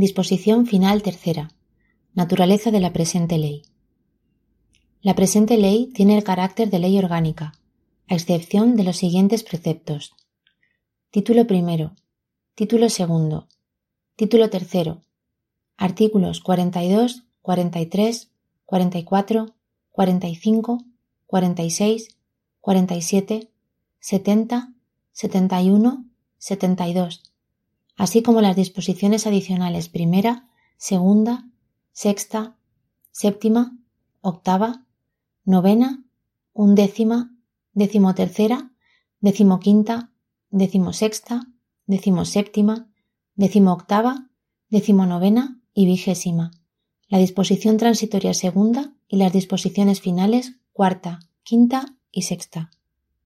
Disposición final tercera. Naturaleza de la presente ley. La presente ley tiene el carácter de ley orgánica, a excepción de los siguientes preceptos. Título primero. Título segundo. Título tercero. Artículos 42, 43, 44, 45, 46, 47, 70, 71, 72 así como las disposiciones adicionales primera, segunda, sexta, séptima, octava, novena, undécima, decimotercera, decimoquinta, decimosexta, decimoséptima, decimoctava, decimonovena y vigésima, la disposición transitoria segunda y las disposiciones finales cuarta, quinta y sexta.